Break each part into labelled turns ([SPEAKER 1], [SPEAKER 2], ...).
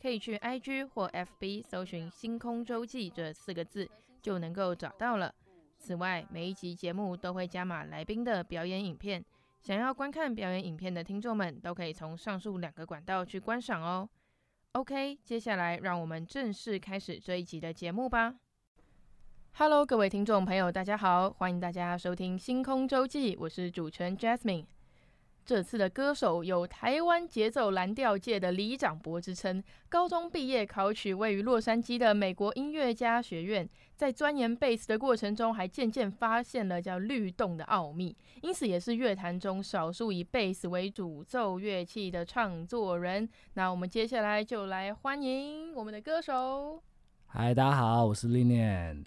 [SPEAKER 1] 可以去 IG 或 FB 搜寻“星空周记”这四个字，就能够找到了。此外，每一集节目都会加码来宾的表演影片，想要观看表演影片的听众们，都可以从上述两个管道去观赏哦。OK，接下来让我们正式开始这一集的节目吧。Hello，各位听众朋友，大家好，欢迎大家收听《星空周记》，我是主持人 Jasmine。这次的歌手有台湾节奏蓝调界的里长伯之称，高中毕业考取位于洛杉矶的美国音乐家学院，在钻研贝斯的过程中，还渐渐发现了叫律动的奥秘，因此也是乐坛中少数以贝斯为主奏乐器的创作人。那我们接下来就来欢迎我们的歌手。
[SPEAKER 2] 嗨，大家好，我是 Linian。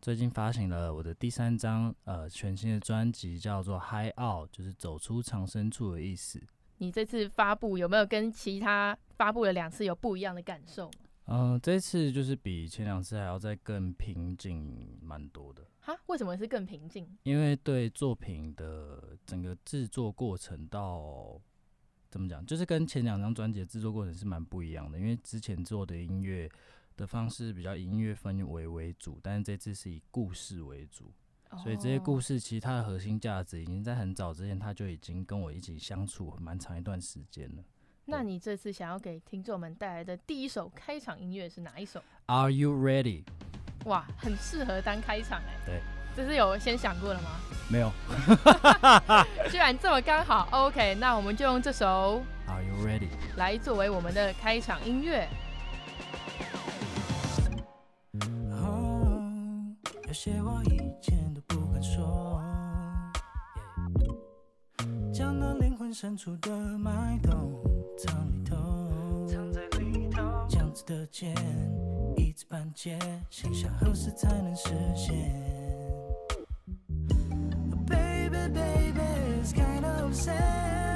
[SPEAKER 2] 最近发行了我的第三张呃全新的专辑，叫做《High Out》，就是走出藏身处的意思。
[SPEAKER 1] 你这次发布有没有跟其他发布了两次有不一样的感受？
[SPEAKER 2] 嗯、呃，这次就是比前两次还要再更平静蛮多的。
[SPEAKER 1] 哈？为什么是更平静？
[SPEAKER 2] 因为对作品的整个制作过程到怎么讲，就是跟前两张专辑的制作过程是蛮不一样的。因为之前做的音乐。的方式比较以音乐氛围为主，但是这次是以故事为主，所以这些故事其实它的核心价值已经在很早之前，他就已经跟我一起相处蛮长一段时间了。
[SPEAKER 1] 那你这次想要给听众们带来的第一首开场音乐是哪一首
[SPEAKER 2] ？Are you ready？
[SPEAKER 1] 哇，很适合当开场哎。
[SPEAKER 2] 对，
[SPEAKER 1] 这是有先想过了吗？
[SPEAKER 2] 没有，
[SPEAKER 1] 居然这么刚好。OK，那我们就用这首
[SPEAKER 2] Are you ready
[SPEAKER 1] 来作为我们的开场音乐。
[SPEAKER 3] 有些话以前都不敢说，将那灵魂深处的脉动藏里头，藏在里头，这样子的茧一知半解，心想何时才能实现？Baby, baby, it's kind of sad,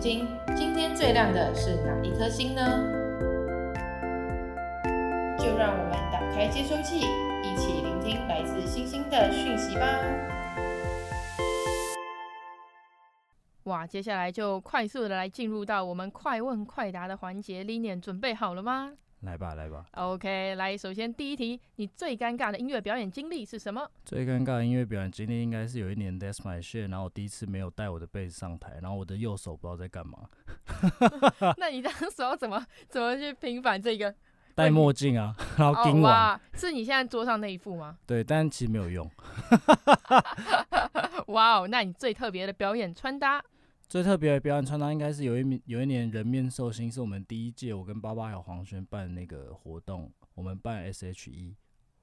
[SPEAKER 1] 今，今天最亮的是哪一颗星呢？就让我们打开接收器，一起聆听来自星星的讯息吧。哇，接下来就快速的来进入到我们快问快答的环节，Lina 准备好了吗？
[SPEAKER 2] 来吧，来吧。
[SPEAKER 1] OK，来，首先第一题，你最尴尬的音乐表演经历是什么？
[SPEAKER 2] 最尴尬的音乐表演经历应该是有一年 That's My Shit，然后我第一次没有带我的贝斯上台，然后我的右手不知道在干嘛。
[SPEAKER 1] 那你当时候怎么怎么去平反这个？
[SPEAKER 2] 戴墨镜啊，然后盯完。
[SPEAKER 1] 哦。是你现在桌上那一副吗？
[SPEAKER 2] 对，但其实没有用。
[SPEAKER 1] 哇哦，那你最特别的表演穿搭？
[SPEAKER 2] 最特别的表演穿搭应该是有一有一年人面兽心，是我们第一届我跟爸爸还有黄轩办那个活动，我们办 SHE，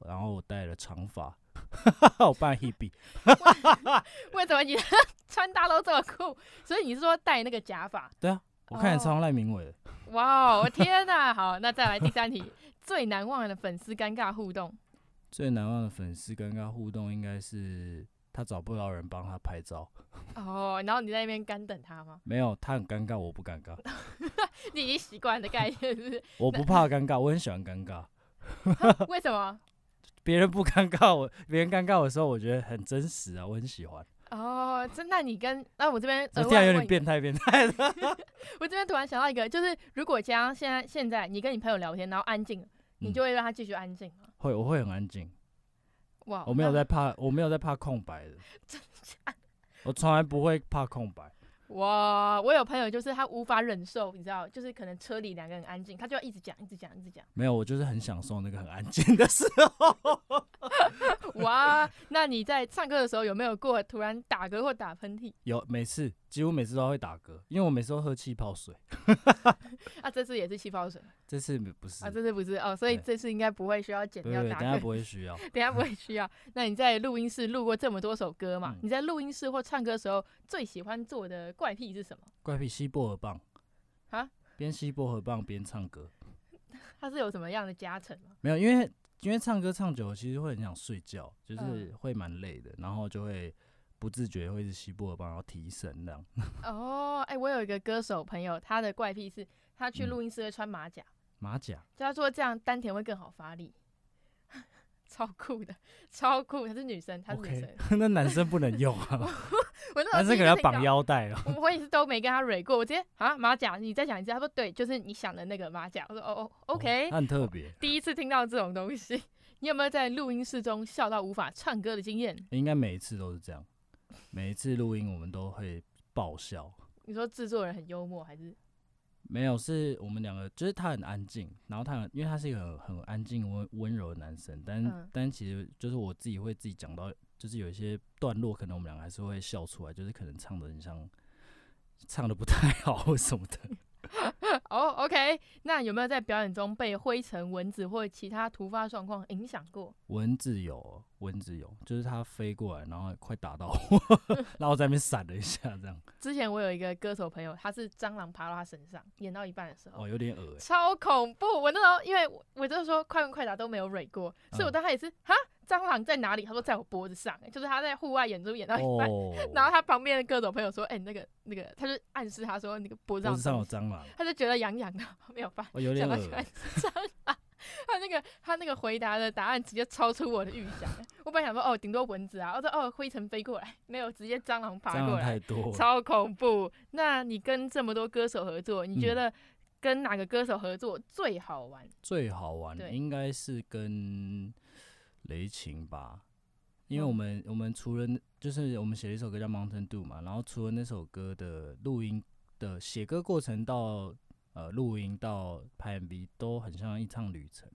[SPEAKER 2] 然后我戴了长发，我扮 Hebe。
[SPEAKER 1] 为什么你的 穿搭都这么酷？所以你是说戴那个假发？
[SPEAKER 2] 对啊，我看起来超像赖明伟的。
[SPEAKER 1] 哇哦，天哪！好，那再来第三题，最难忘的粉丝尴尬互动。
[SPEAKER 2] 最难忘的粉丝尴尬互动应该是。他找不到人帮他拍照，
[SPEAKER 1] 哦，然后你在那边干等他吗？
[SPEAKER 2] 没有，他很尴尬，我不尴尬。
[SPEAKER 1] 你已经习惯的概念是是？
[SPEAKER 2] 我不怕尴尬，我很喜欢尴尬。
[SPEAKER 1] 为什么？别
[SPEAKER 2] 人不尴尬，我别人尴尬的时候，我觉得很真实啊，我很喜欢。
[SPEAKER 1] 哦，真那？你跟那我这边
[SPEAKER 2] 这样有点变态，变态的。
[SPEAKER 1] 我这边突然想到一个，就是如果将现在现在你跟你朋友聊天，然后安静，你就会让他继续安静吗？
[SPEAKER 2] 会，我会很安静。
[SPEAKER 1] 哇，
[SPEAKER 2] 我没有在怕，我没有在怕空白的，真假？我从来不会怕空白。
[SPEAKER 1] 哇，我有朋友就是他无法忍受，你知道，就是可能车里两个人安静，他就要一直讲，一直讲，一直讲。
[SPEAKER 2] 没有，我就是很享受那个很安静的时候。
[SPEAKER 1] 哇，那你在唱歌的时候有没有过突然打嗝或打喷嚏？
[SPEAKER 2] 有，每次几乎每次都会打嗝，因为我每次都喝气泡水。
[SPEAKER 1] 啊，这次也是气泡水。
[SPEAKER 2] 这次不是。
[SPEAKER 1] 啊，这次不是哦，所以这次应该不会需要剪掉打嗝。
[SPEAKER 2] 等下不会需要。
[SPEAKER 1] 等下不会需要。那你在录音室录过这么多首歌嘛？嗯、你在录音室或唱歌的时候最喜欢做的怪癖是什么？
[SPEAKER 2] 怪癖吸薄荷棒。
[SPEAKER 1] 啊？
[SPEAKER 2] 边吸薄荷棒边唱歌。
[SPEAKER 1] 它是有什么样的加成吗？
[SPEAKER 2] 没有，因为。因为唱歌唱久了，其实会很想睡觉，就是会蛮累的，然后就会不自觉会是吸薄荷棒，然后提神这样。
[SPEAKER 1] 哦，哎、欸，我有一个歌手朋友，他的怪癖是，他去录音室会穿马甲。
[SPEAKER 2] 嗯、马甲？
[SPEAKER 1] 就他说这样丹田会更好发力，超酷的，超酷。她是女生，她是女生。
[SPEAKER 2] Okay, 那男生不能用啊。
[SPEAKER 1] 我那
[SPEAKER 2] 男生可能要绑腰带哦。
[SPEAKER 1] 我也是都没跟他蕊过，我直接啊马甲，你再讲一次。他说对，就是你想的那个马甲。我说哦哦，OK。
[SPEAKER 2] 很特别。
[SPEAKER 1] 第一次听到这种东西，你有没有在录音室中笑到无法唱歌的经验？
[SPEAKER 2] 应该每一次都是这样，每一次录音我们都会爆笑。
[SPEAKER 1] 你说制作人很幽默还是？
[SPEAKER 2] 没有，是我们两个，就是他很安静，然后他很，因为他是一个很很安静温温柔的男生，但、嗯、但其实就是我自己会自己讲到。就是有一些段落，可能我们两个还是会笑出来，就是可能唱的很像，唱的不太好或什么的。
[SPEAKER 1] 哦、oh,，OK，那有没有在表演中被灰尘、蚊子或其他突发状况影响过？
[SPEAKER 2] 蚊子有，蚊子有，就是它飞过来，然后快打到我，然后在那边闪了一下，这样。
[SPEAKER 1] 之前我有一个歌手朋友，他是蟑螂爬到他身上，演到一半的时候，
[SPEAKER 2] 哦，有点恶心，
[SPEAKER 1] 超恐怖。我那时候因为我，我就是说快问快答都没有蕊过，所以我当时也是哈。嗯蟑螂在哪里？他说在我脖子上，就是他在户外演出演到一半，oh. 然后他旁边的各种朋友说：“哎、欸，那个那个，他就暗示他说那个脖子上，
[SPEAKER 2] 上有蟑螂，
[SPEAKER 1] 他就觉得痒痒的，没有办法，
[SPEAKER 2] 我、oh, 有点
[SPEAKER 1] 恶蟑螂。他那个他那个回答的答案直接超出我的预想。我本来想说哦，顶多蚊子啊，我说哦，灰尘飞过来，没有，直接蟑螂爬过来，
[SPEAKER 2] 太多，
[SPEAKER 1] 超恐怖。那你跟这么多歌手合作，你觉得跟哪个歌手合作最好玩？嗯、
[SPEAKER 2] 最好玩应该是跟雷擎吧。因为我们我们除了就是我们写了一首歌叫《Mountain Dew》嘛，然后除了那首歌的录音的写歌过程到呃录音到拍 MV 都很像一趟旅程。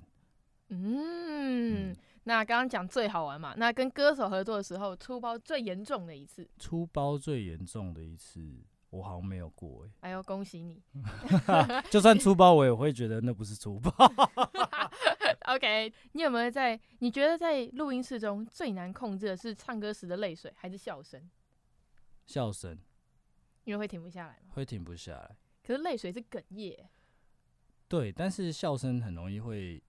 [SPEAKER 1] 嗯，嗯，那刚刚讲最好玩嘛，那跟歌手合作的时候出包最严重的一次。
[SPEAKER 2] 出包最严重的一次，我好像没有过哎、
[SPEAKER 3] 哎呦，恭喜你！
[SPEAKER 2] 就算粗包，我也会觉得那不是粗包。
[SPEAKER 3] OK，你有没有在？你觉得在录音室中最难控制的是唱歌时的泪水，还是笑声？
[SPEAKER 2] 笑声，
[SPEAKER 3] 因为会停不下来吗？
[SPEAKER 2] 会停不下来。
[SPEAKER 3] 可是泪水是哽咽。
[SPEAKER 2] 对，但是笑声很容易会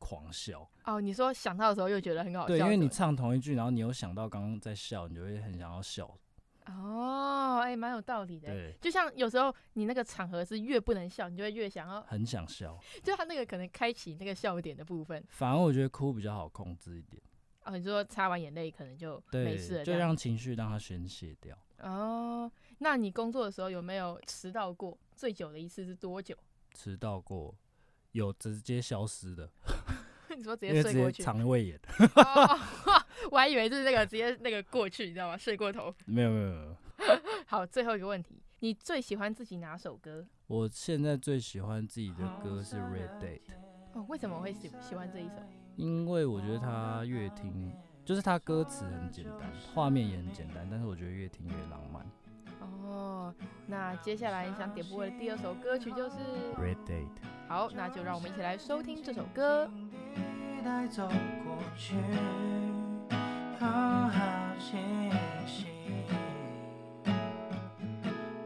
[SPEAKER 2] 狂笑。
[SPEAKER 3] 哦，你说想到的时候又觉得很好笑。
[SPEAKER 2] 对，因为你唱同一句，然后你有想到刚刚在笑，你就会很想要笑。
[SPEAKER 3] 哦，哎、欸，蛮有道理的。
[SPEAKER 2] 对，
[SPEAKER 3] 就像有时候你那个场合是越不能笑，你就会越想要
[SPEAKER 2] 很想笑。
[SPEAKER 3] 就他那个可能开启那个笑点的部分。
[SPEAKER 2] 反而我觉得哭比较好控制一点。
[SPEAKER 3] 哦，你说擦完眼泪可能就没事了，
[SPEAKER 2] 就让情绪让它宣泄掉。
[SPEAKER 3] 哦，那你工作的时候有没有迟到过？最久的一次是多久？
[SPEAKER 2] 迟到过，有直接消失的。
[SPEAKER 3] 你说直接睡过去？
[SPEAKER 2] 肠胃炎。
[SPEAKER 3] 我还以为就是那个直接那个过去，你知道吗？睡过头。
[SPEAKER 2] 没有没有没有。
[SPEAKER 3] 好，最后一个问题，你最喜欢自己哪首歌？
[SPEAKER 2] 我现在最喜欢自己的歌是《Red Date》。
[SPEAKER 3] 哦，为什么会喜喜欢这一首？
[SPEAKER 2] 因为我觉得它越听，就是它歌词很简单，画面也很简单，但是我觉得越听越浪漫。
[SPEAKER 3] 哦，那接下来你想点播的第二首歌曲就是《
[SPEAKER 2] Red Date》。
[SPEAKER 3] 好，那就让我们一起来收听这首歌。带走过去，好好清醒，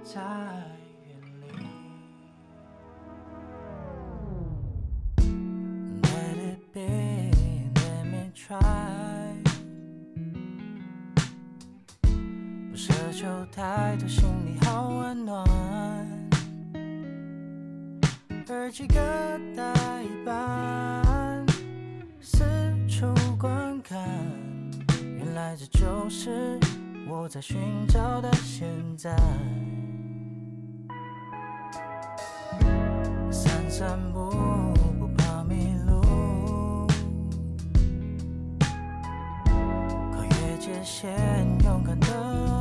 [SPEAKER 3] 在远离。Let it be, let me try。不奢求太多，心里好温暖。耳机各带一半。处观看，这就是我在寻找的现在。散散步，不怕迷路，跨越界限，勇敢的。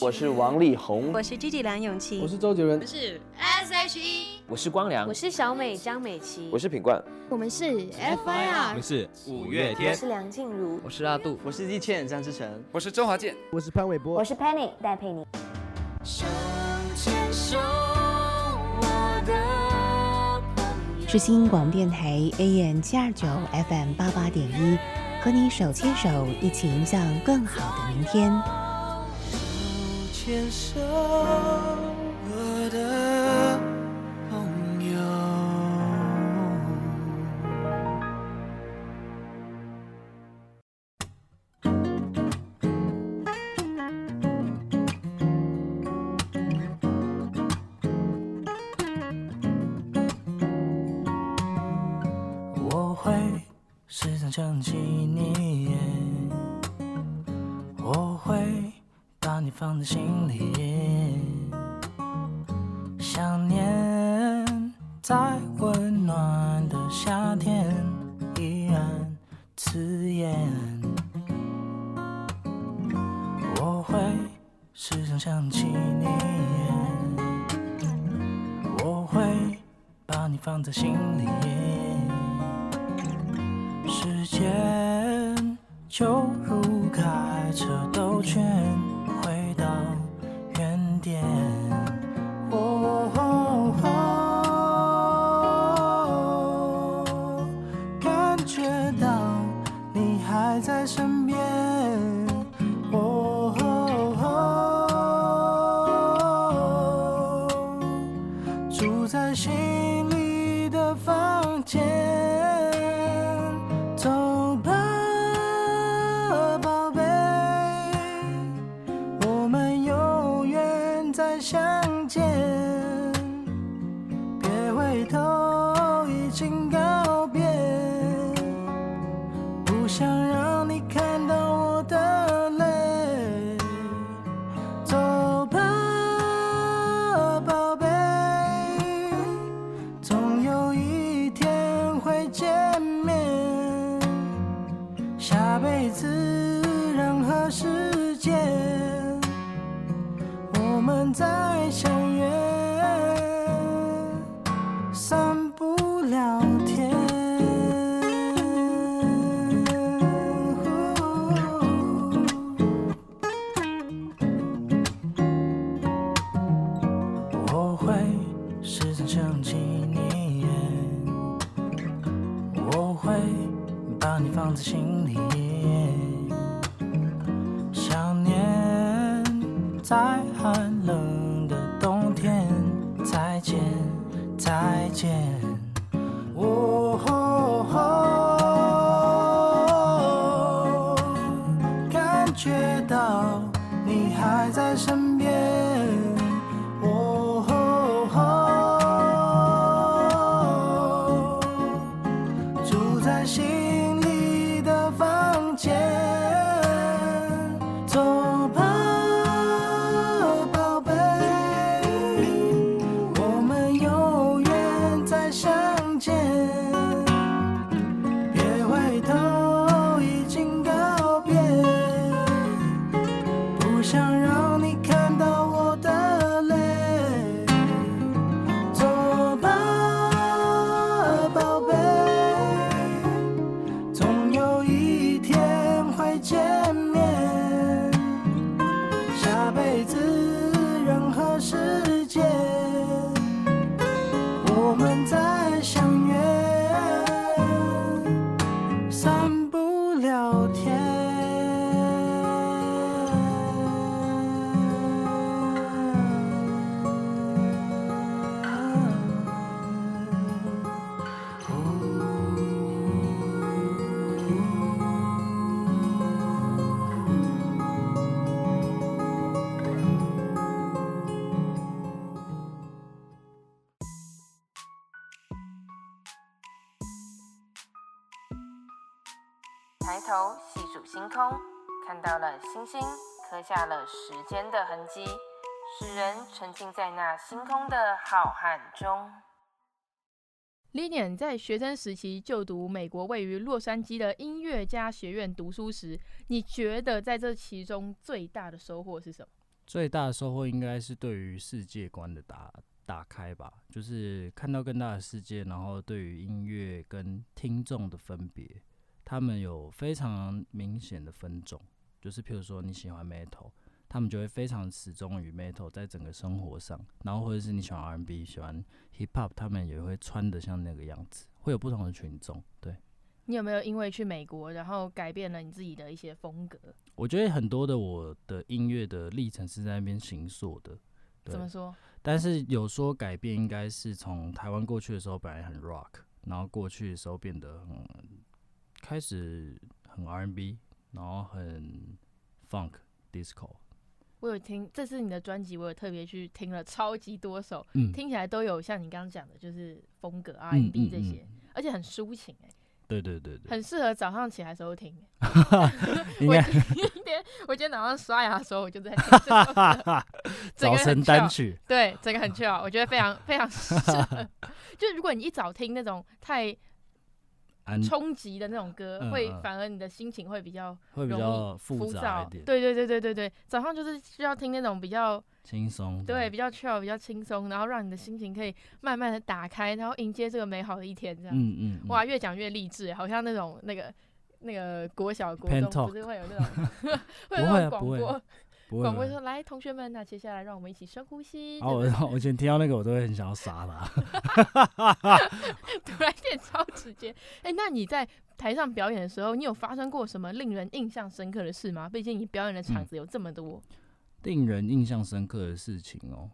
[SPEAKER 4] 我是王力宏，
[SPEAKER 5] 我是 Gigi 梁咏琪，
[SPEAKER 6] 我是周杰伦，
[SPEAKER 7] 我是 S
[SPEAKER 8] SHE，
[SPEAKER 9] 我是光良，
[SPEAKER 5] 我是小美张美琪，
[SPEAKER 9] 我是品冠，
[SPEAKER 10] 我们是 FIR，
[SPEAKER 4] 我们是五月天，
[SPEAKER 5] 我是梁静茹，
[SPEAKER 11] 我是阿杜，
[SPEAKER 12] 我是易倩张智成，
[SPEAKER 4] 我是周华健，
[SPEAKER 13] 我是潘玮柏，
[SPEAKER 14] 我是 Penny 戴佩妮。
[SPEAKER 15] 是。新广电台 AM 七二九 FM 八八点一，和你手牵手，一起迎向更好的明天。
[SPEAKER 16] 手牵手，身
[SPEAKER 3] 边。刻下了时间的痕迹，使人沉浸在那星空的浩瀚中。Lilian 在学生时期就读美国位于洛杉矶的音乐家学院读书时，你觉得在这其中最大的收获是什么？
[SPEAKER 2] 最大的收获应该是对于世界观的打打开吧，就是看到更大的世界，然后对于音乐跟听众的分别，他们有非常明显的分种，就是譬如说你喜欢 metal，他们就会非常始终于 metal 在整个生活上，然后或者是你喜欢 R&B，喜欢 hip hop，他们也会穿的像那个样子，会有不同的群众。对，
[SPEAKER 1] 你有没有因为去美国，然后改变了你自己的一些风格？
[SPEAKER 2] 我觉得很多的我的音乐的历程是在那边行塑的。对，
[SPEAKER 1] 怎么说？
[SPEAKER 2] 但是有说改变，应该是从台湾过去的时候本来很 rock，然后过去的时候变得很开始很 R&B，然后很 funk disco。
[SPEAKER 1] 我有听，这是你的专辑，我有特别去听了超级多首，
[SPEAKER 2] 嗯，
[SPEAKER 1] 听起来都有像你刚刚讲的，就是风格 R&B 这些，
[SPEAKER 2] 嗯嗯嗯、
[SPEAKER 1] 而且很抒情哎、欸。
[SPEAKER 2] 对对对对，
[SPEAKER 1] 很适合早上起来的时候
[SPEAKER 2] 听。
[SPEAKER 1] 我今天我今天早上刷牙的时候，我就在听这首歌。
[SPEAKER 2] 早晨单曲。
[SPEAKER 1] 对，整个很 chill，我觉得非常非常适合。就如果你一早听那种太冲击的那种歌，嗯、会反而你的心情会比较
[SPEAKER 2] 会比较浮躁一点。
[SPEAKER 1] 对对对对对对，早上就是需要听那种比较。
[SPEAKER 2] 轻松，
[SPEAKER 1] 对，比较 chill，比较轻松，然后让你的心情可以慢慢的打开，然后迎接这个美好的一天，这样。
[SPEAKER 2] 嗯嗯。
[SPEAKER 1] 哇，越讲越励志，好像那种那个那个国小国中不是会有那种，会有那种广播，广播说来同学们，那接下来让我们一起深呼吸。
[SPEAKER 2] 哦，我我以前听到那个我都会很想要杀他。
[SPEAKER 1] 突然变超直接。哎，那你在台上表演的时候，你有发生过什么令人印象深刻的事吗？毕竟你表演的场子有这么多。
[SPEAKER 2] 令人印象深刻的事情哦，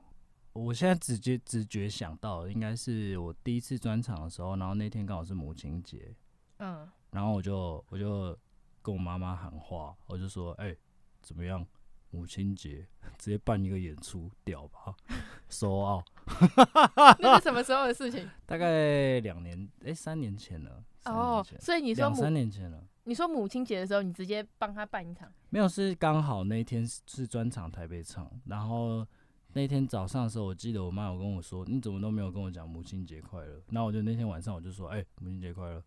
[SPEAKER 2] 我现在直接直觉想到应该是我第一次专场的时候，然后那天刚好是母亲节，
[SPEAKER 1] 嗯，
[SPEAKER 2] 然后我就我就跟我妈妈喊话，我就说，哎、欸，怎么样，母亲节 直接办一个演出，屌吧，收奥，
[SPEAKER 1] 那是什么时候的事情？
[SPEAKER 2] 大概两年，哎、欸，三年前了。
[SPEAKER 1] 哦，所以你说两
[SPEAKER 2] 三年前了。
[SPEAKER 1] 你说母亲节的时候，你直接帮他办一场？
[SPEAKER 2] 没有，是刚好那天是专场台北场，然后那天早上的时候，我记得我妈有跟我说，你怎么都没有跟我讲母亲节快乐？那我就那天晚上我就说，哎、欸，母亲节快乐。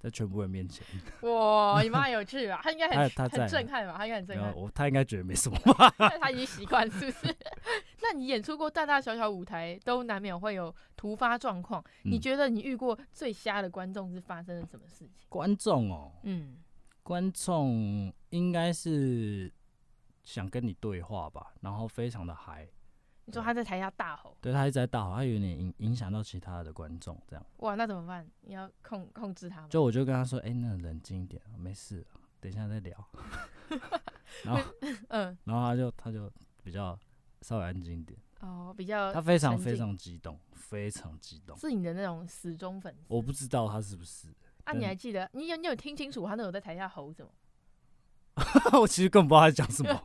[SPEAKER 2] 在全部人面前，
[SPEAKER 1] 哇！你妈有趣啊，他应该很很震撼吧？他应该很震撼。
[SPEAKER 2] 我他应该觉得没什么
[SPEAKER 1] 吧？他已经习惯，是不是？那你演出过大大小小舞台，都难免会有突发状况。你觉得你遇过最瞎的观众是发生了什么事情？
[SPEAKER 2] 观众哦，
[SPEAKER 1] 嗯，
[SPEAKER 2] 观众应该是想跟你对话吧，然后非常的嗨。
[SPEAKER 1] 你说他在台下大吼，
[SPEAKER 2] 对，他一直在大吼，他有点影影响到其他的观众，这样。
[SPEAKER 1] 哇，那怎么办？你要控控制他吗？
[SPEAKER 2] 就我就跟他说，哎、欸，那冷静一点，没事，等一下再聊。然后，
[SPEAKER 1] 嗯，
[SPEAKER 2] 然后他就他就比较稍微安静一点。
[SPEAKER 1] 哦，比较。
[SPEAKER 2] 他非常非常激动，非常激动。
[SPEAKER 1] 是你的那种死忠粉丝？
[SPEAKER 2] 我不知道他是不是。
[SPEAKER 1] 啊，你还记得？你有你有听清楚他那有在台下吼什么？
[SPEAKER 2] 我其实根本不知道他在讲什么。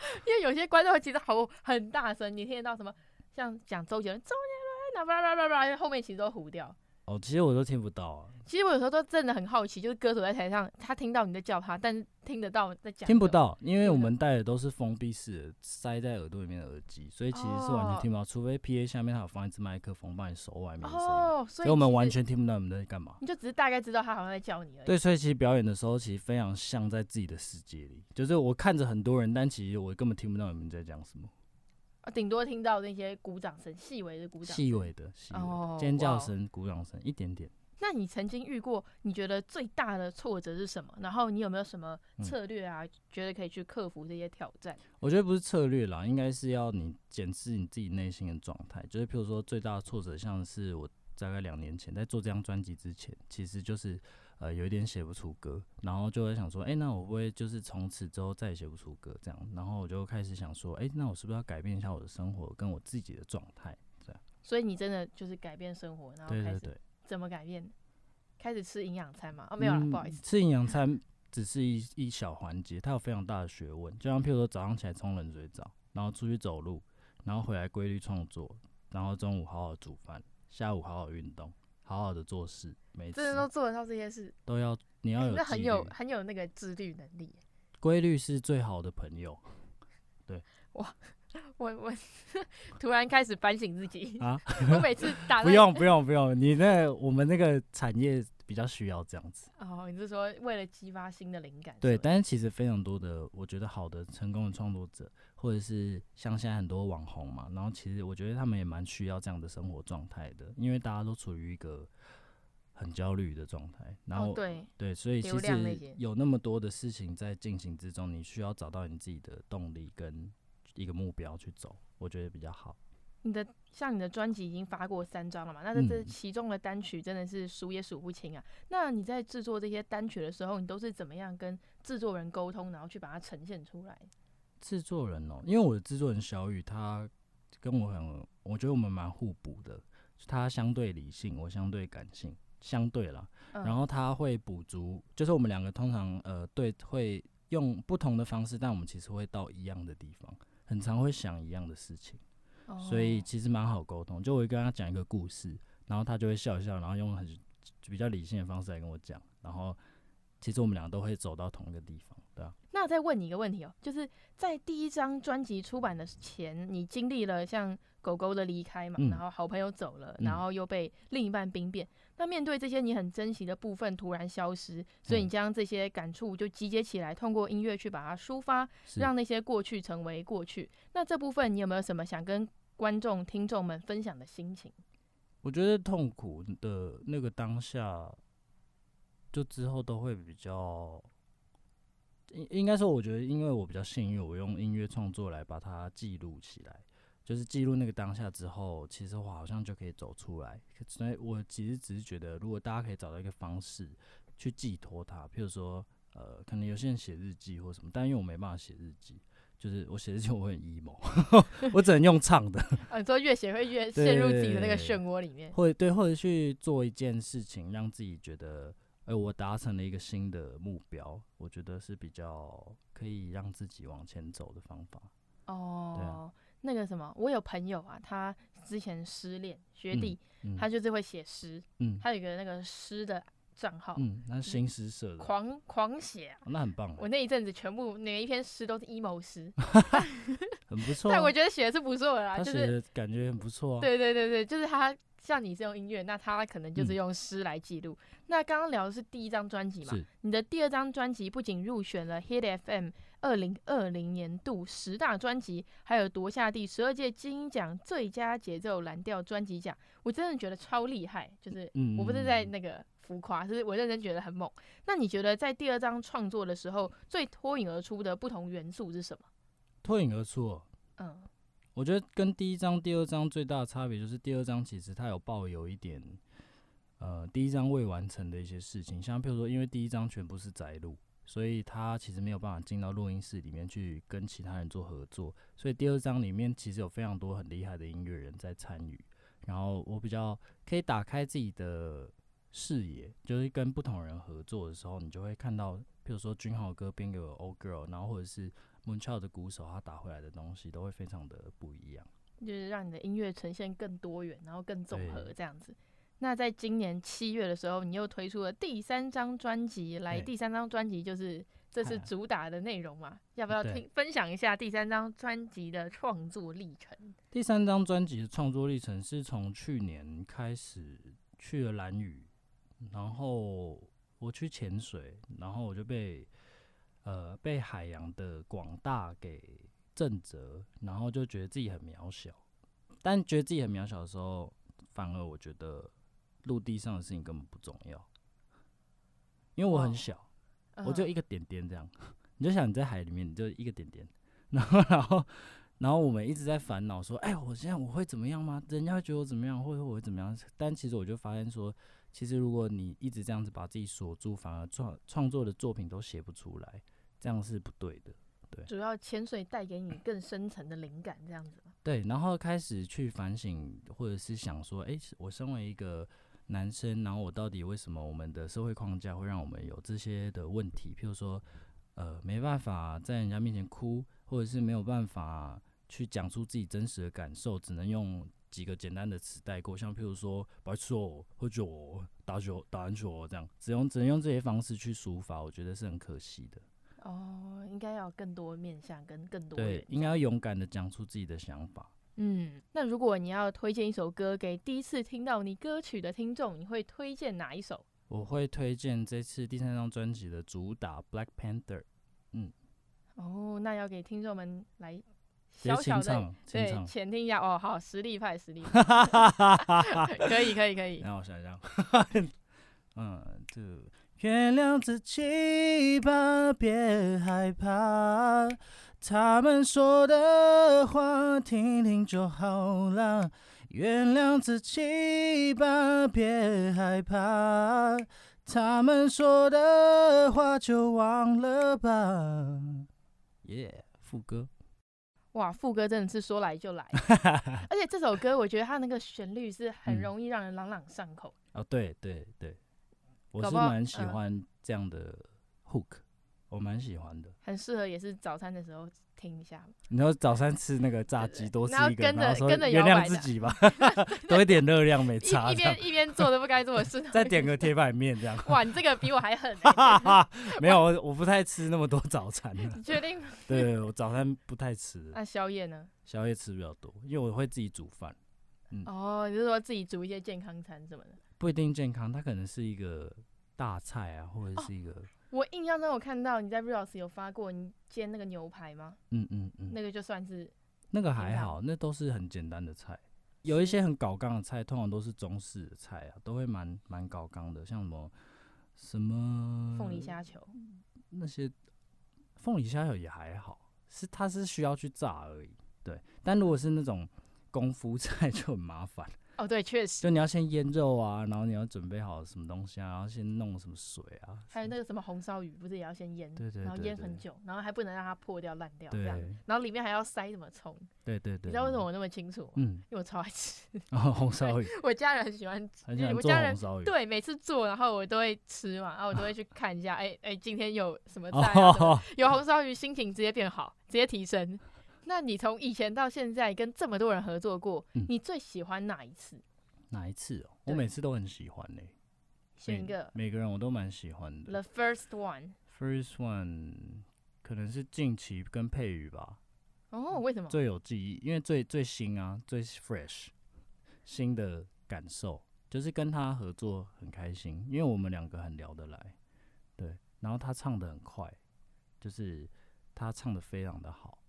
[SPEAKER 1] 因为有些观众其实吼很大声，你听得到什么？像讲周杰伦，周杰伦，那叭叭叭叭，后面其实都糊掉。
[SPEAKER 2] 哦，其实我都听不到啊。
[SPEAKER 1] 其实我有时候都真的很好奇，就是歌手在台上，他听到你在叫他，但是听得到在讲。
[SPEAKER 2] 听不到，因为我们戴的都是封闭式的，塞在耳朵里面的耳机，所以其实是完全听不到。哦、除非 PA 下面他有放一支麦克风，帮你收外面的声音。哦，所以，所以我们完全听不到你们在干嘛。
[SPEAKER 1] 你就只是大概知道他好像在叫你而已。
[SPEAKER 2] 对，所以其实表演的时候，其实非常像在自己的世界里，就是我看着很多人，但其实我根本听不到你们在讲什么。
[SPEAKER 1] 啊，顶多听到那些鼓掌声，细微的鼓掌，
[SPEAKER 2] 细微的、细微的、哦、尖叫声、鼓掌声，一点点。
[SPEAKER 1] 那你曾经遇过你觉得最大的挫折是什么？然后你有没有什么策略啊？嗯、觉得可以去克服这些挑战？
[SPEAKER 2] 我觉得不是策略啦，应该是要你检视你自己内心的状态。就是譬如说最大的挫折，像是我大概两年前在做这张专辑之前，其实就是呃有一点写不出歌，然后就会想说，哎、欸，那我不会就是从此之后再也写不出歌这样？然后我就开始想说，哎、欸，那我是不是要改变一下我的生活跟我自己的状态？这样。
[SPEAKER 1] 所以你真的就是改变生活，然后开始怎么改变？开始吃营养餐吗？哦，没有了，嗯、不好意思。
[SPEAKER 2] 吃营养餐只是一 一小环节，它有非常大的学问。就像譬如说，早上起来冲冷水澡，然后出去走路，然后回来规律创作，然后中午好好煮饭，下午好好运动，好好的做事。每次
[SPEAKER 1] 真的都做得到这些事，
[SPEAKER 2] 都要你要有、欸，那
[SPEAKER 1] 很有很有那个自律能力。
[SPEAKER 2] 规律是最好的朋友。对，
[SPEAKER 1] 我。我我 突然开始反省自己
[SPEAKER 2] 啊！
[SPEAKER 1] 我每次打
[SPEAKER 2] 不用不用不用，你那我们那个产业比较需要这样子。
[SPEAKER 1] 哦，你是说为了激发新的灵感？
[SPEAKER 2] 对，但是其实非常多的，我觉得好的成功的创作者，或者是像现在很多网红嘛，然后其实我觉得他们也蛮需要这样的生活状态的，因为大家都处于一个很焦虑的状态。然后、
[SPEAKER 1] 哦、对
[SPEAKER 2] 对，所以其实有那么多的事情在进行之中，你需要找到你自己的动力跟一个目标去走，我觉得比较好。
[SPEAKER 1] 你的像你的专辑已经发过三张了嘛？那这这其中的单曲真的是数也数不清啊。嗯、那你在制作这些单曲的时候，你都是怎么样跟制作人沟通，然后去把它呈现出来？
[SPEAKER 2] 制作人哦、喔，因为我的制作人小雨，他跟我很，我觉得我们蛮互补的。他相对理性，我相对感性，相对啦。嗯、然后他会补足，就是我们两个通常呃对会用不同的方式，但我们其实会到一样的地方，很常会想一样的事情。所以其实蛮好沟通，就我会跟他讲一个故事，然后他就会笑一笑，然后用很比较理性的方式来跟我讲，然后其实我们俩都会走到同一个地方，对啊。
[SPEAKER 1] 那再问你一个问题哦，就是在第一张专辑出版的前，你经历了像狗狗的离开嘛，然后好朋友走了，然后又被另一半兵变，那面对这些你很珍惜的部分突然消失，所以你将这些感触就集结起来，通过音乐去把它抒发，让那些过去成为过去。那这部分你有没有什么想跟观众、听众们分享的心情，
[SPEAKER 2] 我觉得痛苦的那个当下，就之后都会比较，应应该说，我觉得因为我比较幸运，我用音乐创作来把它记录起来，就是记录那个当下之后，其实我好像就可以走出来。所以我其实只是觉得，如果大家可以找到一个方式去寄托它，譬如说，呃，可能有些人写日记或什么，但因为我没办法写日记。就是我写的就我很 emo，我只能用唱的。
[SPEAKER 1] 啊，你说越写会越陷入自己的那个漩涡里面。
[SPEAKER 2] 或者对，或者去做一件事情，让自己觉得，哎、欸，我达成了一个新的目标，我觉得是比较可以让自己往前走的方法。
[SPEAKER 1] 哦，对啊，那个什么，我有朋友啊，他之前失恋，学弟，嗯嗯、他就是会写诗，嗯，他有一个那个诗的。账号，
[SPEAKER 2] 嗯，那是新诗社的，
[SPEAKER 1] 狂狂写、啊
[SPEAKER 2] 哦，那很棒。
[SPEAKER 1] 我那一阵子全部每一篇诗都是 emo 诗，
[SPEAKER 2] 很不错、啊。
[SPEAKER 1] 但我觉得写的是不错的啦，
[SPEAKER 2] 他写的感觉很不错、啊。
[SPEAKER 1] 对对对对，就是他像你是用音乐，那他可能就是用诗来记录。嗯、那刚刚聊的是第一张专辑嘛，是你的第二张专辑不仅入选了 Hit FM 二零二零年度十大专辑，还有夺下第十二届金鹰奖最佳节奏蓝调专辑奖，我真的觉得超厉害。就是我不是在那个。浮夸，是我认真觉得很猛。那你觉得在第二章创作的时候，最脱颖而出的不同元素是什么？
[SPEAKER 2] 脱颖而出，嗯，我觉得跟第一章、第二章最大的差别就是，第二章其实它有抱有一点，呃，第一章未完成的一些事情，像譬如说，因为第一章全部是宅录，所以他其实没有办法进到录音室里面去跟其他人做合作，所以第二章里面其实有非常多很厉害的音乐人在参与，然后我比较可以打开自己的。视野就是跟不同人合作的时候，你就会看到，比如说君豪哥编给我 Old Girl，然后或者是 Moonchild 的鼓手他打回来的东西，都会非常的不一样，
[SPEAKER 1] 就是让你的音乐呈现更多元，然后更综合这样子。那在今年七月的时候，你又推出了第三张专辑，来第三张专辑就是这是 主打的内容嘛？哎、要不要听分享一下第三张专辑的创作历程？
[SPEAKER 2] 第三张专辑的创作历程是从去年开始去了蓝屿。然后我去潜水，然后我就被呃被海洋的广大给震折，然后就觉得自己很渺小。但觉得自己很渺小的时候，反而我觉得陆地上的事情根本不重要，因为我很小，我就一个点点这样。你就想你在海里面，你就一个点点，然后然后然后我们一直在烦恼说，哎，我现在我会怎么样吗？人家会觉得我怎么样，或者我会怎么样？但其实我就发现说。其实，如果你一直这样子把自己锁住，反而创创作的作品都写不出来，这样是不对的。对，
[SPEAKER 1] 主要潜水带给你更深层的灵感，这样子。
[SPEAKER 2] 对，然后开始去反省，或者是想说，哎，我身为一个男生，然后我到底为什么我们的社会框架会让我们有这些的问题？譬如说，呃，没办法在人家面前哭，或者是没有办法去讲出自己真实的感受，只能用。几个简单的词带过，像譬如说白吃哦，喝酒、打球、打篮球这样，只用只能用这些方式去抒发，我觉得是很可惜的。
[SPEAKER 1] 哦，应该要更多面向跟更多
[SPEAKER 2] 对，应该要勇敢的讲出自己的想法。
[SPEAKER 1] 嗯，那如果你要推荐一首歌给第一次听到你歌曲的听众，你会推荐哪一首？
[SPEAKER 2] 我会推荐这次第三张专辑的主打《Black Panther》。嗯，
[SPEAKER 1] 哦，那要给听众们来小小的对前听一下哦。好，实力派，实力派，可以，可以，可以。
[SPEAKER 2] 让我想想，嗯，这原谅自己吧，别害怕，他们说的话听听就好了。原谅自己吧，别害怕，他们说的话就忘了吧。耶，副歌，
[SPEAKER 1] 哇，副歌真的是说来就来，而且这首歌我觉得它那个旋律是很容易让人朗朗上口。
[SPEAKER 2] 嗯、哦，对对对，我是蛮喜欢这样的 hook，、嗯、我蛮喜欢的，
[SPEAKER 1] 很适合也是早餐的时候。听一下，
[SPEAKER 2] 你说早餐吃那个炸鸡多吃一个，
[SPEAKER 1] 然后跟着跟着
[SPEAKER 2] 原谅自己吧，多一点热量没差。
[SPEAKER 1] 一边一边做都不该做的事，
[SPEAKER 2] 再点个 铁板面这样。
[SPEAKER 1] 哇，你这个比我还狠、欸。
[SPEAKER 2] 没有，我我不太吃那么多早餐。你
[SPEAKER 1] 确定？
[SPEAKER 2] 对，我早餐不太吃。
[SPEAKER 1] 那宵夜呢？
[SPEAKER 2] 宵夜吃比较多，因为我会自己煮饭。
[SPEAKER 1] 嗯。哦，你是说自己煮一些健康餐什么的？
[SPEAKER 2] 不一定健康，它可能是一个大菜啊，或者是一个。哦
[SPEAKER 1] 我印象中有看到你在 Reels 有发过你煎那个牛排吗？
[SPEAKER 2] 嗯嗯嗯，
[SPEAKER 1] 那个就算是
[SPEAKER 2] 那个还好，那都是很简单的菜。有一些很搞刚的菜，通常都是中式的菜啊，都会蛮蛮搞刚的，像什么什么
[SPEAKER 1] 凤梨虾球
[SPEAKER 2] 那些，凤梨虾球也还好，是它是需要去炸而已。对，但如果是那种功夫菜 就很麻烦。
[SPEAKER 1] 哦，对，确实，
[SPEAKER 2] 就你要先腌肉啊，然后你要准备好什么东西啊，然后先弄什么水啊，
[SPEAKER 1] 还有那个什么红烧鱼，不是也要先腌，
[SPEAKER 2] 对对，
[SPEAKER 1] 然后腌很久，然后还不能让它破掉烂掉，这样，然后里面还要塞什么葱，
[SPEAKER 2] 对对对，
[SPEAKER 1] 你知道为什么我那么清楚？嗯，因为我超爱吃。
[SPEAKER 2] 哦，红烧鱼，
[SPEAKER 1] 我家人很喜欢，
[SPEAKER 2] 很喜欢
[SPEAKER 1] 我家人对，每次做，然后我都会吃嘛，然后我都会去看一下，哎哎，今天有什么菜，有红烧鱼，心情直接变好，直接提升。那你从以前到现在跟这么多人合作过，你最喜欢哪一次？
[SPEAKER 2] 哪一次哦？我每次都很喜欢呢、欸。
[SPEAKER 1] 选一个，
[SPEAKER 2] 每个人我都蛮喜欢的。
[SPEAKER 1] The first one。
[SPEAKER 2] First one 可能是近期跟佩瑜吧。
[SPEAKER 1] 哦，为什么？
[SPEAKER 2] 最有记忆，因为最最新啊，最 fresh，新的感受就是跟他合作很开心，因为我们两个很聊得来。对，然后他唱的很快，就是他唱的非常的好，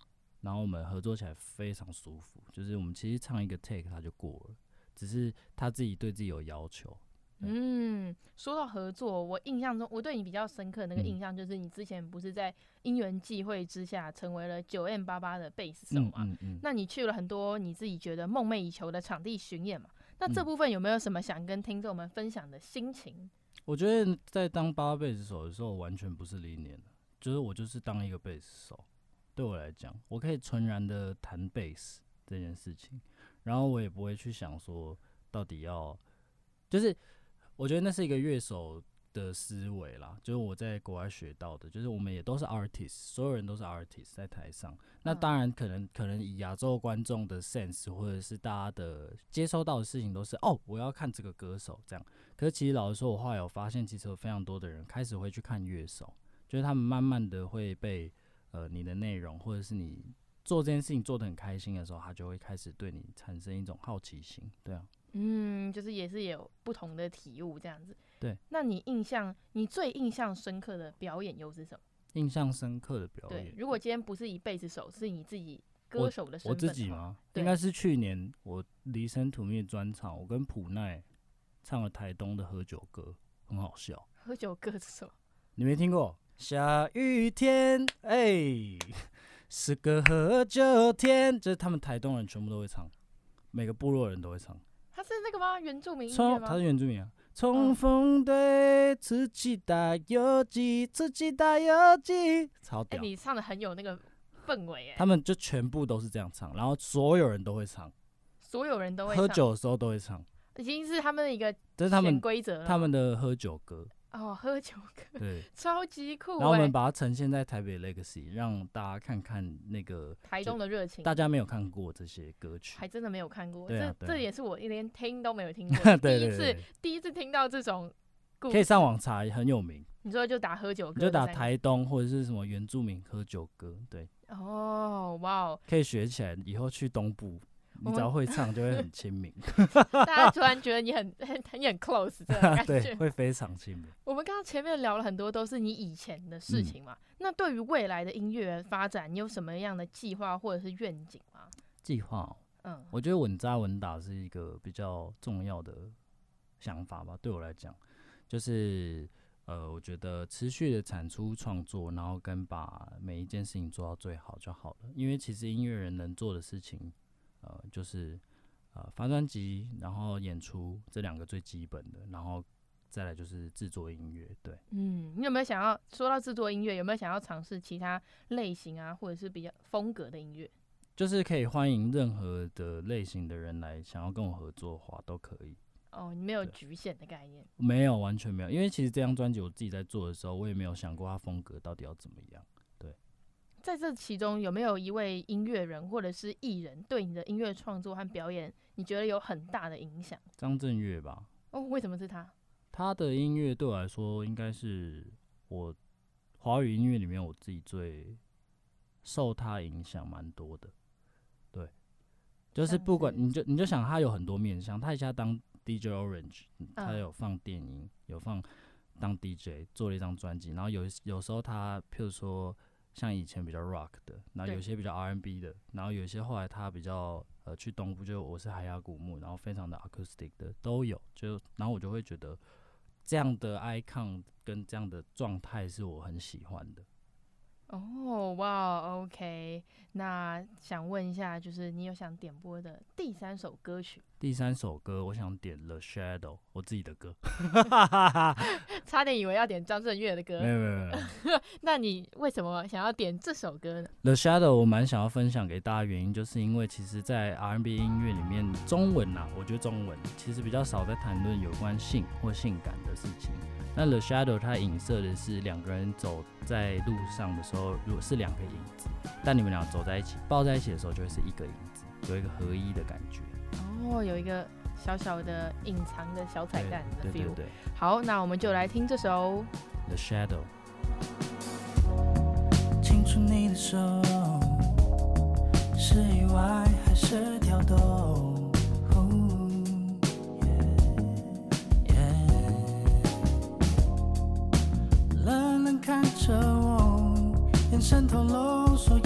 [SPEAKER 2] 然后我们合作起来非常舒服，就是我们其实唱一个 take 他就过了。只是他自己对自己有要求。
[SPEAKER 1] 嗯，说到合作，我印象中我对你比较深刻的那个印象就是你之前不是在因缘际会之下成为了九 M 八八的贝斯手嘛？嗯嗯嗯。那你去了很多你自己觉得梦寐以求的场地巡演嘛？那这部分有没有什么想跟听众们分享的心情？
[SPEAKER 2] 我觉得在当八贝斯手的时候，完全不是历练，就是我就是当一个贝斯手。对我来讲，我可以纯然的弹贝斯这件事情。然后我也不会去想说到底要，就是我觉得那是一个乐手的思维啦，就是我在国外学到的，就是我们也都是 artist，所有人都是 artist 在台上。那当然可能可能以亚洲观众的 sense 或者是大家的接收到的事情都是哦，我要看这个歌手这样。可是其实老实说，我后来有发现，其实有非常多的人开始会去看乐手，就是他们慢慢的会被呃你的内容或者是你。做这件事情做的很开心的时候，他就会开始对你产生一种好奇心，对啊，
[SPEAKER 1] 嗯，就是也是有不同的体悟这样子。
[SPEAKER 2] 对，
[SPEAKER 1] 那你印象，你最印象深刻的表演又是什么？
[SPEAKER 2] 印象深刻的表演，
[SPEAKER 1] 对，如果今天不是一辈子手，是你自己歌手的身份，
[SPEAKER 2] 我自己吗？应该是去年我 Listen to Me 专场，我跟普奈唱了台东的喝酒歌，很好笑。
[SPEAKER 1] 喝酒歌这首
[SPEAKER 2] 你没听过？下雨天，哎、欸。是个喝酒天，这、是他们台东人全部都会唱，每个部落人都会唱。
[SPEAKER 1] 他是那个吗？原住民音乐吗？
[SPEAKER 2] 他是原住民啊。冲锋队，出去打游击，出去打游击，超屌！
[SPEAKER 1] 欸、你唱的很有那个氛围哎。
[SPEAKER 2] 他们就全部都是这样唱，然后所有人都会唱，
[SPEAKER 1] 所有人都会
[SPEAKER 2] 喝酒的时候都会唱，
[SPEAKER 1] 已经是他们的一个
[SPEAKER 2] 这是他们
[SPEAKER 1] 规则，
[SPEAKER 2] 他们的喝酒歌。
[SPEAKER 1] 哦，喝酒歌，
[SPEAKER 2] 对，
[SPEAKER 1] 超级酷。
[SPEAKER 2] 然后我们把它呈现在台北 Legacy，让大家看看那个
[SPEAKER 1] 台东的热情。
[SPEAKER 2] 大家没有看过这些歌曲，
[SPEAKER 1] 还真的没有看
[SPEAKER 2] 过。这
[SPEAKER 1] 这也是我一连听都没有
[SPEAKER 2] 听
[SPEAKER 1] 第一次第一次听到这种。
[SPEAKER 2] 可以上网查，很有名。
[SPEAKER 1] 你说就打喝酒歌，
[SPEAKER 2] 你就打台东或者是什么原住民喝酒歌，对。
[SPEAKER 1] 哦，哇哦，
[SPEAKER 2] 可以学起来，以后去东部。你只要会唱就会很亲民。
[SPEAKER 1] 大家突然觉得你很很很很 close 这种 感觉，
[SPEAKER 2] 对，会非常亲民。
[SPEAKER 1] 我们刚刚前面聊了很多都是你以前的事情嘛，嗯、那对于未来的音乐发展，你有什么样的计划或者是愿景吗？
[SPEAKER 2] 计划，嗯，我觉得稳扎稳打是一个比较重要的想法吧。对我来讲，就是。呃，我觉得持续的产出创作，然后跟把每一件事情做到最好就好了。因为其实音乐人能做的事情，呃，就是呃发专辑，然后演出这两个最基本的，然后再来就是制作音乐。对，
[SPEAKER 1] 嗯，你有没有想要说到制作音乐，有没有想要尝试其他类型啊，或者是比较风格的音乐？
[SPEAKER 2] 就是可以欢迎任何的类型的人来想要跟我合作的话，都可以。
[SPEAKER 1] 哦，你没有局限的概念，
[SPEAKER 2] 没有，完全没有，因为其实这张专辑我自己在做的时候，我也没有想过它风格到底要怎么样。对，
[SPEAKER 1] 在这其中有没有一位音乐人或者是艺人对你的音乐创作和表演，你觉得有很大的影响？
[SPEAKER 2] 张震岳吧。
[SPEAKER 1] 哦，为什么是他？
[SPEAKER 2] 他的音乐对我来说，应该是我华语音乐里面我自己最受他影响蛮多的。对，就是不管你就你就想他有很多面向，他一下当。DJ Orange，他有放电音，有放当 DJ，做了一张专辑。然后有有时候他，譬如说像以前比较 Rock 的，然后有些比较 R&B 的，然后有些后来他比较呃去东部，就我是海牙古墓，然后非常的 Acoustic 的都有。就然后我就会觉得这样的 icon 跟这样的状态是我很喜欢的。
[SPEAKER 1] 哦，哇，OK，那想问一下，就是你有想点播的第三首歌曲？
[SPEAKER 2] 第三首歌，我想点《The Shadow》，我自己的歌。
[SPEAKER 1] 差点以为要点张震岳的歌。
[SPEAKER 2] 没有没有没有。
[SPEAKER 1] 那你为什么想要点这首歌呢？
[SPEAKER 2] 《The Shadow》我蛮想要分享给大家，原因就是因为其实，在 R&B 音乐里面，中文啊，我觉得中文其实比较少在谈论有关性或性感的事情。那 The Shadow 它影射的是两个人走在路上的时候，如果是两个影子，但你们俩走在一起、抱在一起的时候，就会是一个影子，有一个合一的感觉。
[SPEAKER 1] 哦，有一个小小的隐藏的小彩蛋的 feel。
[SPEAKER 2] 对对对。
[SPEAKER 1] 好，那我们就来听这首
[SPEAKER 2] The Shadow。
[SPEAKER 3] 清楚你的手，是意外还是跳动？着我，眼神透露所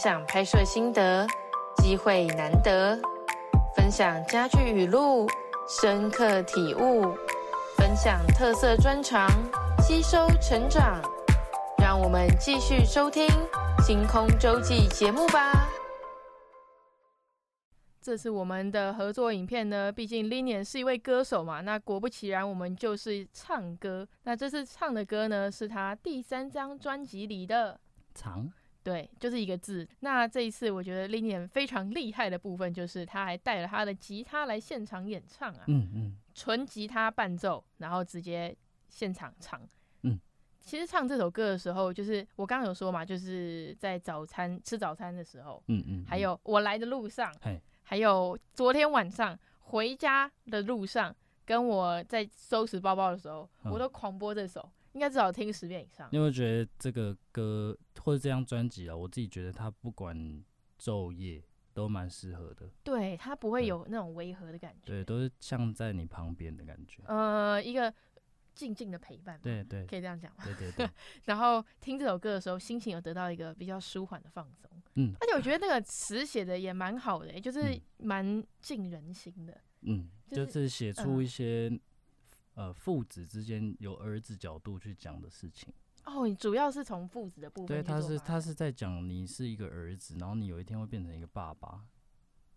[SPEAKER 1] 享拍摄心得，机会难得；分享家具语录，深刻体悟；分享特色专长，吸收成长。让我们继续收听《星空周记》节目吧。这是我们的合作影片呢，毕竟 l i n n 是一位歌手嘛，那果不其然，我们就是唱歌。那这次唱的歌呢，是他第三张专辑里的
[SPEAKER 2] 长。
[SPEAKER 1] 对，就是一个字。那这一次，我觉得 Linian 非常厉害的部分，就是他还带了他的吉他来现场演唱啊。
[SPEAKER 2] 嗯嗯。
[SPEAKER 1] 纯吉他伴奏，然后直接现场唱。
[SPEAKER 2] 嗯。
[SPEAKER 1] 其实唱这首歌的时候，就是我刚刚有说嘛，就是在早餐吃早餐的时候。
[SPEAKER 2] 嗯嗯。
[SPEAKER 1] 还有我来的路上。
[SPEAKER 2] 嘿。
[SPEAKER 1] 还有昨天晚上回家的路上，跟我在收拾包包的时候，我都狂播这首。应该至少听十遍以上。
[SPEAKER 2] 因为我觉得这个歌或者这张专辑啊，我自己觉得它不管昼夜都蛮适合的。
[SPEAKER 1] 对，它不会有那种违和的感觉。
[SPEAKER 2] 对，都是像在你旁边的感觉。
[SPEAKER 1] 呃，一个静静的陪伴。
[SPEAKER 2] 对对，
[SPEAKER 1] 可以这样讲吗？
[SPEAKER 2] 对对对。
[SPEAKER 1] 然后听这首歌的时候，心情有得到一个比较舒缓的放松。
[SPEAKER 2] 嗯。
[SPEAKER 1] 而且我觉得那个词写的也蛮好的，就是蛮近人心的。
[SPEAKER 2] 嗯，就是写出一些。呃，父子之间由儿子角度去讲的事情
[SPEAKER 1] 哦，你主要是从父子的部分。
[SPEAKER 2] 对，他是他是在讲你是一个儿子，然后你有一天会变成一个爸爸，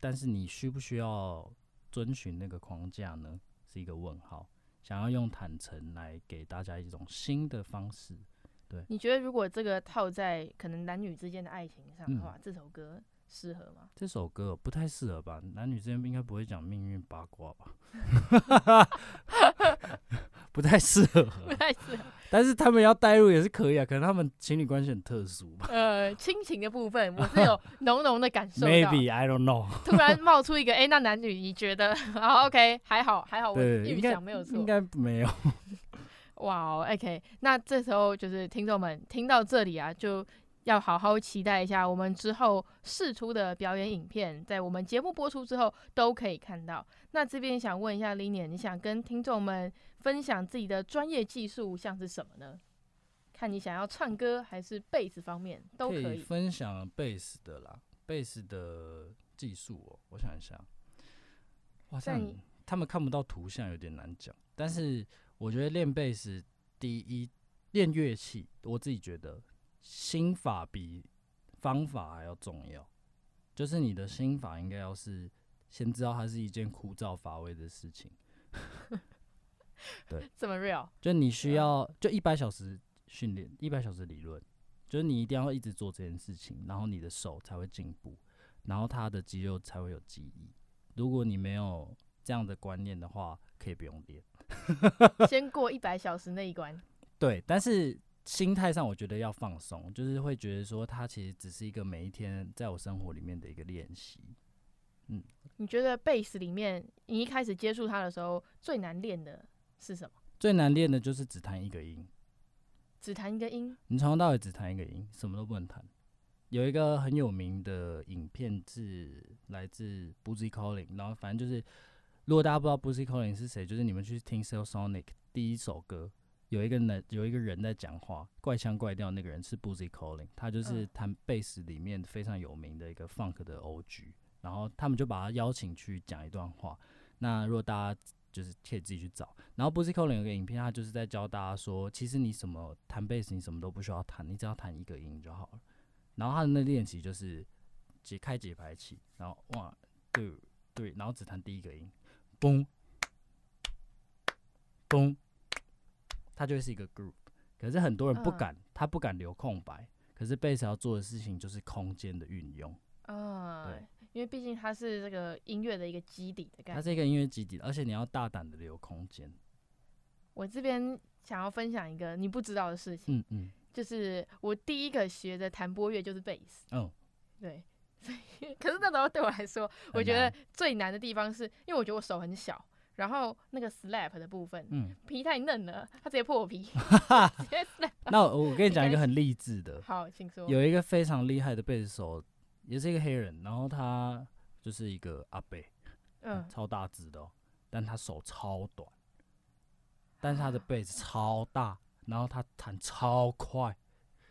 [SPEAKER 2] 但是你需不需要遵循那个框架呢？是一个问号。想要用坦诚来给大家一种新的方式。对，
[SPEAKER 1] 你觉得如果这个套在可能男女之间的爱情上的话，嗯、这首歌适合吗？
[SPEAKER 2] 这首歌不太适合吧？男女之间应该不会讲命运八卦吧？不太适合，
[SPEAKER 1] 不太适合。
[SPEAKER 2] 但是他们要带入也是可以啊，可能他们情侣关系很特殊吧。
[SPEAKER 1] 呃，亲情的部分我是有 浓浓的感受。
[SPEAKER 2] Maybe I don't know。
[SPEAKER 1] 突然冒出一个，哎、欸，那男女你觉得？好，OK，还好，还好，我预想没有错，
[SPEAKER 2] 应该没有。
[SPEAKER 1] 哇、wow，OK，那这时候就是听众们听到这里啊，就。要好好期待一下我们之后试出的表演影片，在我们节目播出之后都可以看到。那这边想问一下 Linian，你想跟听众们分享自己的专业技术像是什么呢？看你想要唱歌还是贝斯方面都可以。
[SPEAKER 2] 可以分享贝斯的啦，贝斯的技术哦，我想一下。哇，像他们看不到图像有点难讲，但是我觉得练贝斯第一练乐器，我自己觉得。心法比方法还要重要，就是你的心法应该要是先知道它是一件枯燥乏味的事情。对，
[SPEAKER 1] 这么 real？
[SPEAKER 2] 就你需要就一百小时训练，一百小时理论，就是你一定要一直做这件事情，然后你的手才会进步，然后他的肌肉才会有记忆。如果你没有这样的观念的话，可以不用练，
[SPEAKER 1] 先过一百小时那一关。
[SPEAKER 2] 对，但是。心态上，我觉得要放松，就是会觉得说，它其实只是一个每一天在我生活里面的一个练习。嗯，
[SPEAKER 1] 你觉得贝斯里面，你一开始接触它的时候，最难练的是什么？
[SPEAKER 2] 最难练的就是只弹一个音，
[SPEAKER 1] 只弹一个音。
[SPEAKER 2] 你从头到尾只弹一个音，什么都不能弹。有一个很有名的影片是来自 Bootsy Collins，然后反正就是，如果大家不知道 Bootsy Collins 是谁，就是你们去听 Sealsonic 第一首歌。有一个人，有一个人在讲话，怪腔怪调。那个人是 Bootsy Collins，他就是弹贝斯里面非常有名的一个 Funk 的 OG。然后他们就把他邀请去讲一段话。那如果大家就是可以自己去找。然后 Bootsy Collins 有个影片，他就是在教大家说，其实你什么弹贝斯，你什么都不需要弹，你只要弹一个音就好了。然后他的那练习就是解开节拍器，然后 one two three，然后只弹第一个音，嘣嘣。它就会是一个 group，可是很多人不敢，他不敢留空白。可是贝斯要做的事情就是空间的运用。
[SPEAKER 1] 嗯，对，因为毕竟它是这个音乐的一个基底的概念。
[SPEAKER 2] 它是一个音乐基底，而且你要大胆的留空间。
[SPEAKER 1] 我这边想要分享一个你不知道的事情，
[SPEAKER 2] 嗯嗯，
[SPEAKER 1] 就是我第一个学的弹拨乐就是贝斯。
[SPEAKER 2] 嗯，
[SPEAKER 1] 对，所以 可是那时候对我来说，我觉得最难的地方是因为我觉得我手很小，然后那个 slap 的部分，嗯，皮太嫩了，他直接破皮。直接 slap
[SPEAKER 2] 那我我跟你讲一个很励志的，
[SPEAKER 1] 好，请说。
[SPEAKER 2] 有一个非常厉害的贝斯手，也是一个黑人，然后他就是一个阿贝，嗯，超大只的，但他手超短，但是他的贝斯超大，然后他弹超快。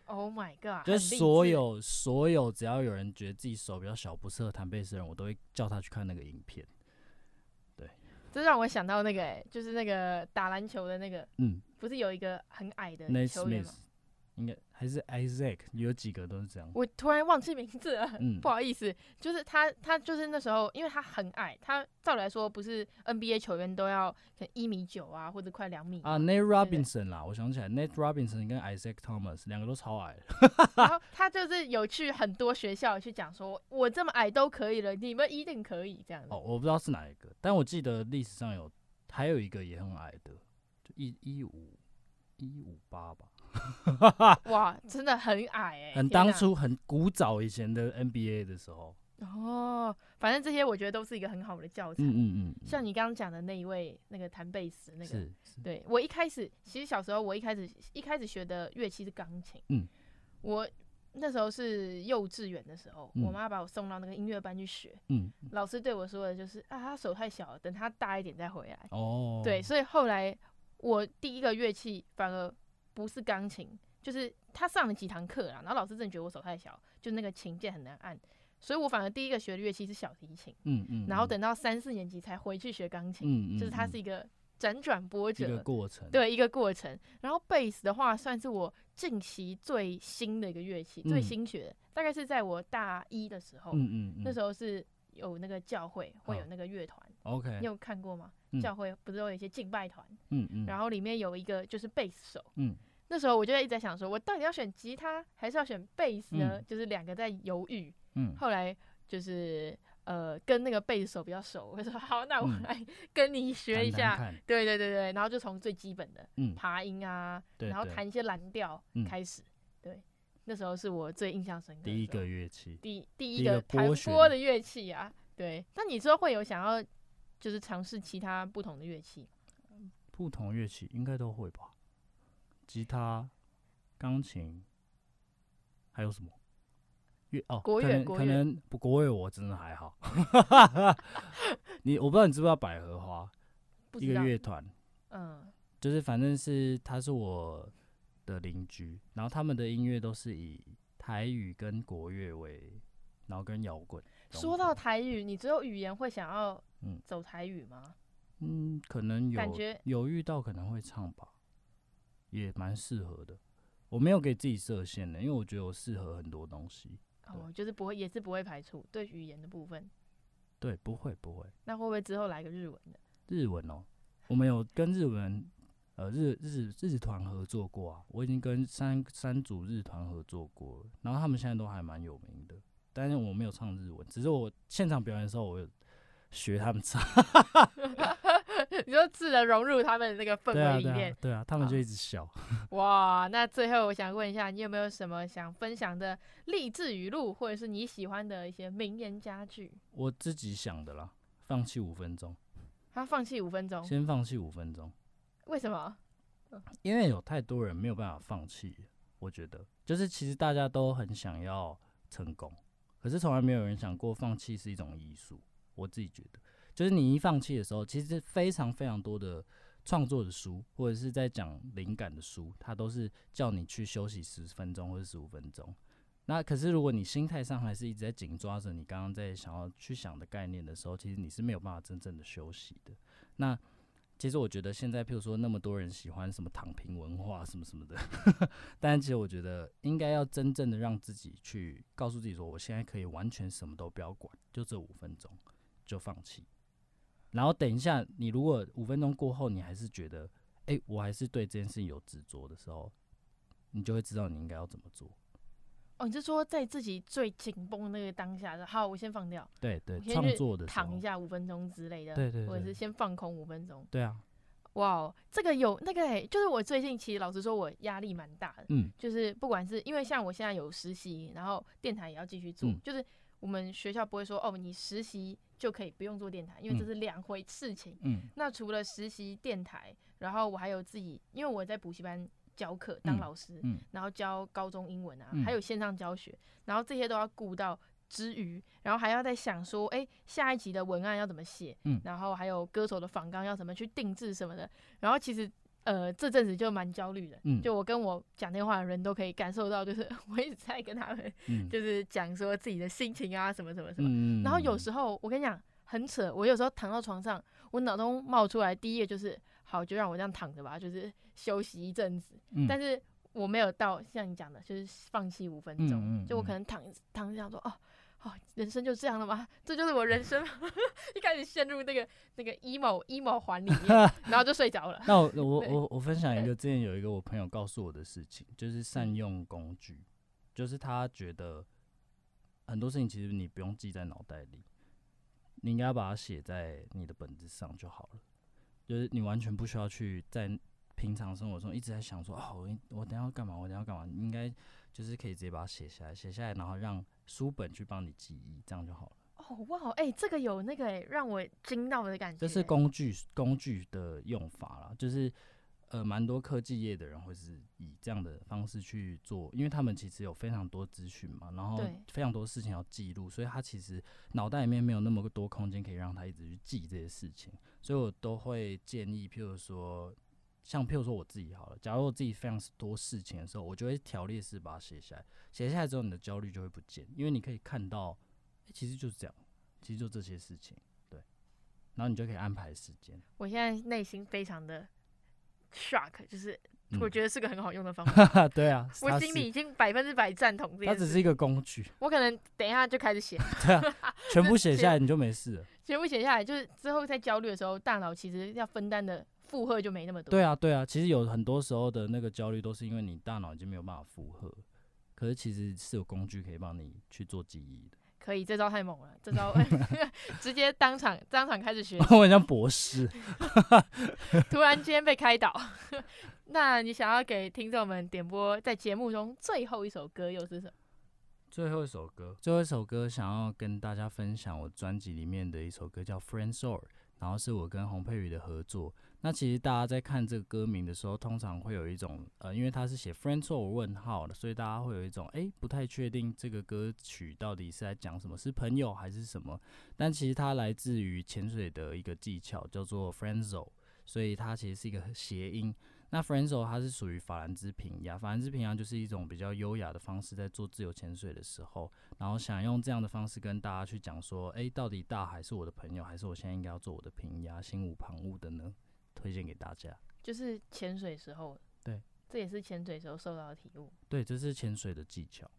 [SPEAKER 1] Oh my god！
[SPEAKER 2] 就是所有所有只要有人觉得自己手比较小不适合弹贝斯的人，我都会叫他去看那个影片。对，
[SPEAKER 1] 这让我想到那个、欸，就是那个打篮球的那个，嗯，不是有一个很矮的球员吗？
[SPEAKER 2] 应该还是 Isaac，有几个都是这样。
[SPEAKER 1] 我突然忘记名字了，嗯，不好意思。就是他，他就是那时候，因为他很矮，他照理来说不是 NBA 球员都要可能一米九啊，或者快两米
[SPEAKER 2] 啊。Nate Robinson 啦，我想起来，Nate Robinson 跟 Isaac Thomas 两个都超矮。
[SPEAKER 1] 然后他就是有去很多学校去讲说，我这么矮都可以了，你们一定可以这样子。
[SPEAKER 2] 哦，我不知道是哪一个，但我记得历史上有还有一个也很矮的，就一一五一五八吧。
[SPEAKER 1] 哇，真的很矮哎、欸！
[SPEAKER 2] 很当初很古早以前的 NBA 的时候
[SPEAKER 1] 哦，反正这些我觉得都是一个很好的教材。嗯嗯嗯。像你刚刚讲的那一位那个弹贝斯那个，对我一开始其实小时候我一开始一开始学的乐器是钢琴。嗯。我那时候是幼稚园的时候，嗯、我妈把我送到那个音乐班去学。嗯。老师对我说的就是啊，他手太小了，等他大一点再回来。哦。对，所以后来我第一个乐器反而。不是钢琴，就是他上了几堂课啦，然后老师真的觉得我手太小，就那个琴键很难按，所以我反而第一个学的乐器是小提琴，嗯嗯，然后等到三四年级才回去学钢琴，嗯嗯，就是它是一个辗转波折，
[SPEAKER 2] 一个过程，
[SPEAKER 1] 对，一个过程。然后贝斯的话，算是我近期最新的一个乐器，最新学的，大概是在我大一的时候，嗯嗯，那时候是有那个教会会有那个乐团
[SPEAKER 2] ，OK，
[SPEAKER 1] 你有看过吗？教会不是都有一些敬拜团，嗯嗯，然后里面有一个就是贝斯手，嗯，那时候我就一直在想说，我到底要选吉他还是要选贝斯呢？嗯、就是两个在犹豫，嗯，后来就是呃跟那个贝斯手比较熟，我说好，那我来跟你学一下，嗯、对对对对，然后就从最基本的，嗯，爬音啊，然后弹一些蓝调开始，对，那时候是我最印象深刻的
[SPEAKER 2] 第一个乐器，
[SPEAKER 1] 第第一个弹拨的乐器啊，对，那你说会有想要？就是尝试其他不同的乐器，
[SPEAKER 2] 不同乐器应该都会吧？吉他、钢琴，还有什么乐？哦，国乐，可能不国乐，我真的还好。你我不知道你知不知道百合花？一个乐团，嗯，就是反正是他是我的邻居，然后他们的音乐都是以台语跟国乐为，然后跟摇滚。
[SPEAKER 1] 说到台语，你只有语言会想要？嗯，走台语吗？
[SPEAKER 2] 嗯，可能有，感觉有遇到可能会唱吧，也蛮适合的。我没有给自己设限的，因为我觉得我适合很多东西。
[SPEAKER 1] 哦，就是不会，也是不会排除对语言的部分。
[SPEAKER 2] 对，不会不会。
[SPEAKER 1] 那会不会之后来个日文的？
[SPEAKER 2] 日文哦，我们有跟日文呃日日日团合作过啊。我已经跟三三组日团合作过了，然后他们现在都还蛮有名的。但是我没有唱日文，只是我现场表演的时候我有。学他们唱，
[SPEAKER 1] 你就自然融入他们的那个氛围里面，
[SPEAKER 2] 对啊，对啊，他们就一直笑。
[SPEAKER 1] 哇，那最后我想问一下，你有没有什么想分享的励志语录，或者是你喜欢的一些名言佳句？
[SPEAKER 2] 我自己想的啦，放弃五分钟。
[SPEAKER 1] 他放弃五分钟，
[SPEAKER 2] 先放弃五分钟。
[SPEAKER 1] 为什么？
[SPEAKER 2] 因为有太多人没有办法放弃。我觉得，就是其实大家都很想要成功，可是从来没有人想过放弃是一种艺术。我自己觉得，就是你一放弃的时候，其实非常非常多的创作的书，或者是在讲灵感的书，它都是叫你去休息十分钟或者十五分钟。那可是如果你心态上还是一直在紧抓着你刚刚在想要去想的概念的时候，其实你是没有办法真正的休息的。那其实我觉得现在，譬如说那么多人喜欢什么躺平文化什么什么的，但其实我觉得应该要真正的让自己去告诉自己说，我现在可以完全什么都不要管，就这五分钟。就放弃，然后等一下，你如果五分钟过后，你还是觉得，哎、欸，我还是对这件事情有执着的时候，你就会知道你应该要怎么做。
[SPEAKER 1] 哦，你是说在自己最紧绷那个当下，好，我先放掉。
[SPEAKER 2] 对对，创作的
[SPEAKER 1] 躺一下五分钟之类的，
[SPEAKER 2] 对，对对，
[SPEAKER 1] 或者是先放空五分钟。
[SPEAKER 2] 对啊。
[SPEAKER 1] 哇，这个有那个哎、欸，就是我最近其实老实说，我压力蛮大的。
[SPEAKER 2] 嗯，
[SPEAKER 1] 就是不管是因为像我现在有实习，然后电台也要继续做，
[SPEAKER 2] 嗯
[SPEAKER 1] 就是我们学校不会说哦，你实习就可以不用做电台，因为这是两回事情。
[SPEAKER 2] 嗯，
[SPEAKER 1] 那除了实习电台，然后我还有自己，因为我在补习班教课当老师，
[SPEAKER 2] 嗯，
[SPEAKER 1] 然后教高中英文啊，
[SPEAKER 2] 嗯、
[SPEAKER 1] 还有线上教学，然后这些都要顾到。之余，然后还要在想说，哎、欸，下一集的文案要怎么写？嗯，然后还有歌手的访纲要怎么去定制什么的。然后其实，呃，这阵子就蛮焦虑的。嗯，就我跟我讲电话的人都可以感受到，就是 我一直在跟他们，就是讲说自己的心情啊，什么什么什么。嗯、然后有时候我跟你讲很扯，我有时候躺到床上，我脑中冒出来第一个就是，好，就让我这样躺着吧，就是休息一阵子。嗯，但是我没有到像你讲的，就是放弃五分钟。嗯，就我可能躺躺着想说，哦。哦，人生就这样了吗？这就是我人生。一开始陷入那个那个 emo emo 环里面，然后就睡着了。
[SPEAKER 2] 那我我我我分享一个，之前有一个我朋友告诉我的事情，就是善用工具，就是他觉得很多事情其实你不用记在脑袋里，你应该要把它写在你的本子上就好了。就是你完全不需要去在平常生活中一直在想说，哦，我我等下要干嘛？我等下要干嘛？你应该就是可以直接把它写下来，写下来，然后让。书本去帮你记忆，这样就好了。
[SPEAKER 1] 哦哇，哎，这个有那个哎，让我惊到的感觉。
[SPEAKER 2] 这是工具工具的用法啦，就是呃，蛮多科技业的人会是以这样的方式去做，因为他们其实有非常多资讯嘛，然后非常多事情要记录，所以他其实脑袋里面没有那么多空间可以让他一直去记这些事情，所以我都会建议，譬如说。像譬如说我自己好了，假如我自己非常多事情的时候，我就会条列式把它写下来。写下来之后，你的焦虑就会不见，因为你可以看到，欸，其实就是这样，其实就这些事情，对。然后你就可以安排时间。
[SPEAKER 1] 我现在内心非常的 shock，就是我觉得是个很好用的方法。
[SPEAKER 2] 嗯、对啊，
[SPEAKER 1] 我心里已经百分之百赞同这。
[SPEAKER 2] 它只是一个工具。
[SPEAKER 1] 我可能等一下就开始写。
[SPEAKER 2] 对啊，全部写下来你就没事了。
[SPEAKER 1] 全部写下来，就是之后在焦虑的时候，大脑其实要分担的。负荷就没那么多。
[SPEAKER 2] 对啊，对啊，其实有很多时候的那个焦虑都是因为你大脑已经没有办法负荷，可是其实是有工具可以帮你去做记忆的。
[SPEAKER 1] 可以，这招太猛了，这招 直接当场当场开始学。
[SPEAKER 2] 我很像博士，
[SPEAKER 1] 突然间被开导。那你想要给听众们点播在节目中最后一首歌又是什么？
[SPEAKER 2] 最后一首歌，最后一首歌想要跟大家分享我专辑里面的一首歌叫《Friend Zone》，然后是我跟洪佩瑜的合作。那其实大家在看这个歌名的时候，通常会有一种呃，因为它是写 “friendzoo” 问号的，所以大家会有一种哎、不太确定这个歌曲到底是在讲什么，是朋友还是什么？但其实它来自于潜水的一个技巧，叫做 “friendzo”，所以它其实是一个谐音。那 “friendzo” 它是属于法兰兹平压，法兰兹平压就是一种比较优雅的方式，在做自由潜水的时候，然后想用这样的方式跟大家去讲说，哎、到底大海是我的朋友，还是我现在应该要做我的平压，心无旁骛的呢？推荐给大家，
[SPEAKER 1] 就是潜水时候，
[SPEAKER 2] 对，
[SPEAKER 1] 这也是潜水时候受到的体悟。
[SPEAKER 2] 对，这是潜水的技巧。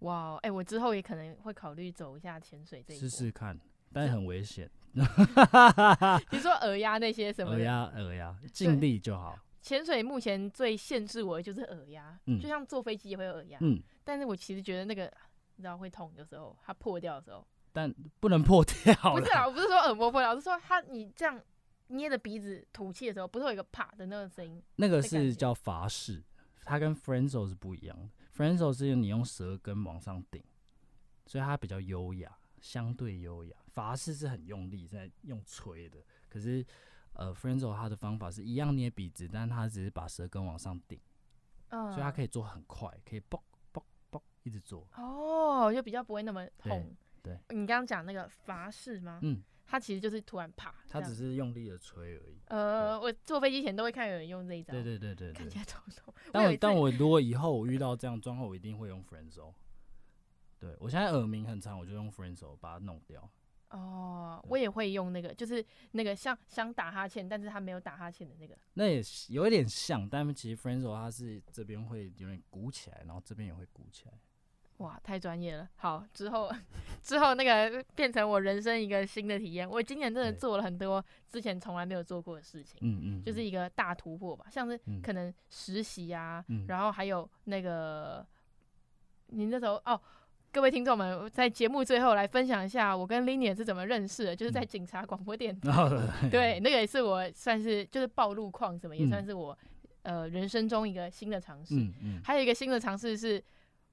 [SPEAKER 1] 哇，哎，我之后也可能会考虑走一下潜水这一步，试
[SPEAKER 2] 试看，但是很危险。
[SPEAKER 1] 你说耳压那些什么？
[SPEAKER 2] 耳压，耳压，尽力就好。
[SPEAKER 1] 潜水目前最限制我的就是耳压，嗯，就像坐飞机也会有耳压，嗯，但是我其实觉得那个你知道会痛，有时候它破掉的时候，
[SPEAKER 2] 但不能破掉。
[SPEAKER 1] 不是啊，我不是说耳膜破掉，我是说它你这样。捏着鼻子吐气的时候，不是有一个啪的那个声音？
[SPEAKER 2] 那个是叫法式，它跟 friend zone 是不一样的。friend zone 是你用舌根往上顶，所以它比较优雅，相对优雅。法式是很用力在用吹的，可是呃 friend zone 它的方法是一样捏鼻子，但它只是把舌根往上顶，嗯，所以它可以做很快，可以嘣嘣嘣一直做。
[SPEAKER 1] 哦，就比较不会那么痛。
[SPEAKER 2] 对，
[SPEAKER 1] 对你刚刚讲那个法式吗？嗯。它其实就是突然啪，
[SPEAKER 2] 它只是用力的吹而已。
[SPEAKER 1] 呃，我坐飞机前都会看有人用这一招。
[SPEAKER 2] 对对对对，对，
[SPEAKER 1] 看起来痛痛。
[SPEAKER 2] 但我但我如果以后我遇到这样状况，我一定会用 friend zone。对，我现在耳鸣很长，我就用 friend zone 把它弄掉。
[SPEAKER 1] 哦，我也会用那个，就是那个像想打哈欠，但是他没有打哈欠的那个。
[SPEAKER 2] 那也有一点像，但其实 friend zone 它是这边会有点鼓起来，然后这边也会鼓起来。
[SPEAKER 1] 哇，太专业了！好，之后之后那个变成我人生一个新的体验。我今年真的做了很多之前从来没有做过的事情，嗯嗯，就是一个大突破吧。像是可能实习啊，嗯、然后还有那个你那时候哦，各位听众们，在节目最后来分享一下我跟 Linear 是怎么认识的，就是在警察广播电 台。
[SPEAKER 2] 嗯、
[SPEAKER 1] 对，那个也是我算是就是报路况什么，也算是我、嗯、呃人生中一个新的尝试。嗯嗯。还有一个新的尝试是，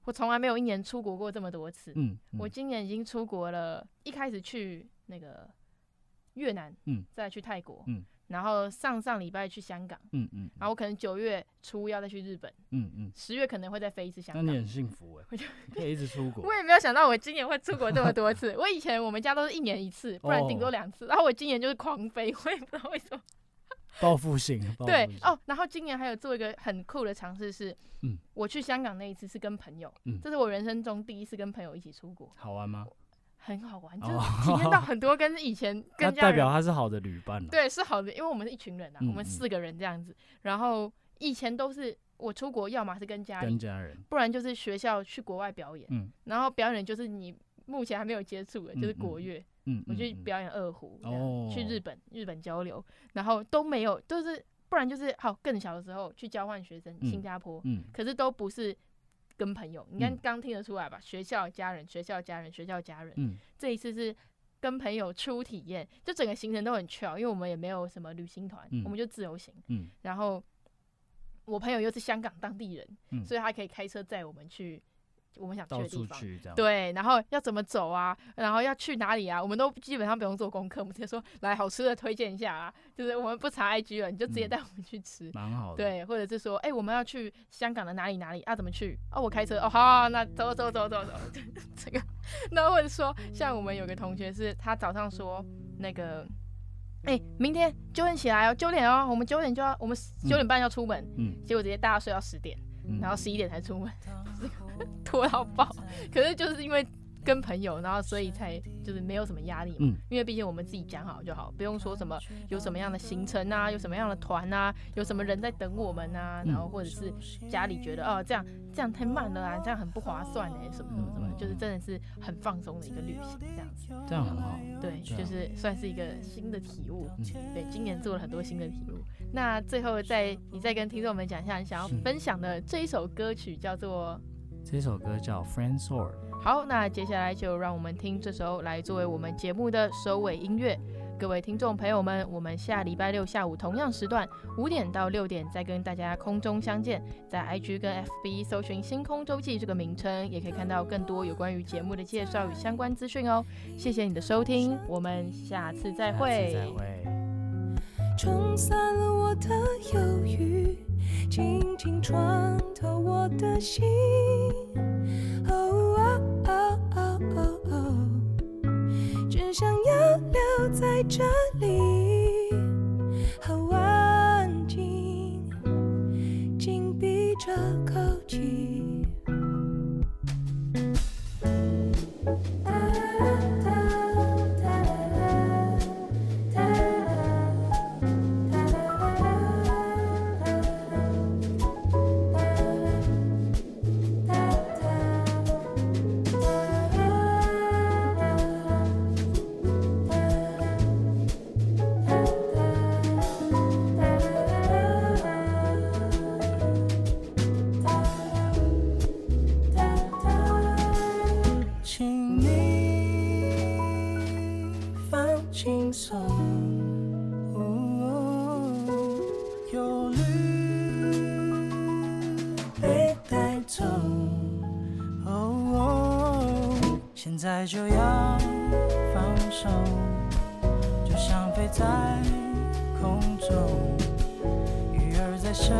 [SPEAKER 1] 我从来没有一年出国过这么多次。嗯。嗯我今年已经出国了，一开始去那个越南，嗯，再去泰国，嗯。然后上上礼拜去香港，嗯嗯，然后我可能九月初要再去日本，嗯嗯，十月可能会再飞一次香港。
[SPEAKER 2] 那你很幸福哎，可以一直出国。
[SPEAKER 1] 我也没有想到我今年会出国这么多次。我以前我们家都是一年一次，不然顶多两次。然后我今年就是狂飞，我也不知道为什么。
[SPEAKER 2] 报复性。
[SPEAKER 1] 对哦，然后今年还有做一个很酷的尝试是，嗯，我去香港那一次是跟朋友，嗯，这是我人生中第一次跟朋友一起出国。
[SPEAKER 2] 好玩吗？
[SPEAKER 1] 很好玩，就是体验到很多跟以前 跟家人，
[SPEAKER 2] 代表他是好的旅伴。
[SPEAKER 1] 对，是好的，因为我们是一群人啊，我们四个人这样子。然后以前都是我出国，要么是跟家
[SPEAKER 2] 跟家人，
[SPEAKER 1] 不然就是学校去国外表演。然后表演就是你目前还没有接触的，就是国乐。嗯，我去表演二胡，去日本日本交流，然后都没有，都是不然就是好更小的时候去交换学生，新加坡。嗯，可是都不是。跟朋友，你看刚听得出来吧？嗯、学校家人，学校家人，学校家人。嗯，这一次是跟朋友初体验，就整个行程都很 chill，因为我们也没有什么旅行团，嗯、我们就自由行。嗯，然后我朋友又是香港当地人，嗯、所以他可以开车载我们去。我们想去的地方，对，然后要怎么走啊？然后要去哪里啊？我们都基本上不用做功课，我们直接说来好吃的推荐一下啊，就是我们不查 IG 了，你就直接带我们去吃，蛮好的。对，或者是说，哎，我们要去香港的哪里哪里啊？怎么去？哦，我开车哦，好，那走走走走走，这个。那或者说，像我们有个同学是，他早上说那个，哎，明天九点起来哦，九点哦，我们九点就要，我们九点半要出门，嗯，结果直接大家睡到十点，然后十一点才出门。拖到爆，可是就是因为跟朋友，然后所以才就是没有什么压力嘛。嗯，因为毕竟我们自己讲好就好，不用说什么有什么样的行程啊，有什么样的团啊，有什么人在等我们啊，然后或者是家里觉得哦这样这样太慢了啊，这样很不划算哎，什么什么什么，就是真的是很放松的一个旅行这样子。
[SPEAKER 2] 这样很好。
[SPEAKER 1] 对，就是算是一个新的体悟。对，今年做了很多新的体悟。那最后再你再跟听众们讲一下你想要分享的这一首歌曲叫做。
[SPEAKER 2] 这首歌叫《Friend Sword》。
[SPEAKER 1] 好，那接下来就让我们听这首来作为我们节目的收尾音乐。各位听众朋友们，我们下礼拜六下午同样时段五点到六点再跟大家空中相见。在 IG 跟 FB 搜寻“星空周记”这个名称，也可以看到更多有关于节目的介绍与相关资讯哦。谢谢你的收听，我们下次再会。下次再会。
[SPEAKER 3] 冲散了我的忧郁。轻轻穿透我的心，哦哦哦哦哦哦，只想要留在这里，好安静，紧闭着口气。就要放手，就像飞在空中，鱼儿在身